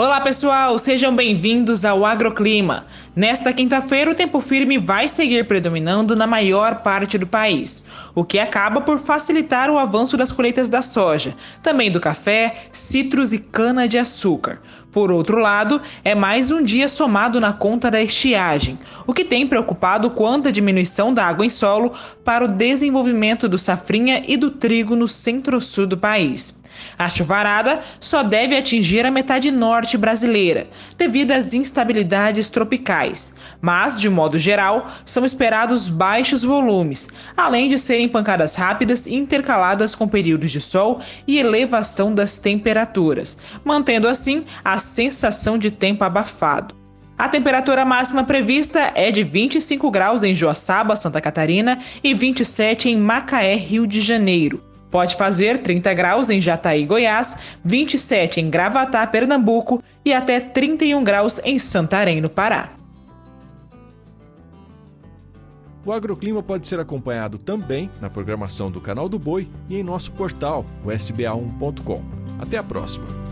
Olá pessoal, sejam bem-vindos ao Agroclima. Nesta quinta-feira, o tempo firme vai seguir predominando na maior parte do país, o que acaba por facilitar o avanço das colheitas da soja, também do café, citros e cana-de-açúcar. Por outro lado, é mais um dia somado na conta da estiagem, o que tem preocupado quanto à diminuição da água em solo para o desenvolvimento do safrinha e do trigo no centro-sul do país. A chuvarada só deve atingir a metade norte brasileira, devido às instabilidades tropicais, mas, de modo geral, são esperados baixos volumes, além de serem pancadas rápidas intercaladas com períodos de sol e elevação das temperaturas, mantendo assim a sensação de tempo abafado. A temperatura máxima prevista é de 25 graus em Joaçaba, Santa Catarina, e 27 em Macaé, Rio de Janeiro. Pode fazer 30 graus em Jataí, Goiás, 27 em Gravatá, Pernambuco e até 31 graus em Santarém, no Pará. O agroclima pode ser acompanhado também na programação do Canal do Boi e em nosso portal, o sba1.com. Até a próxima!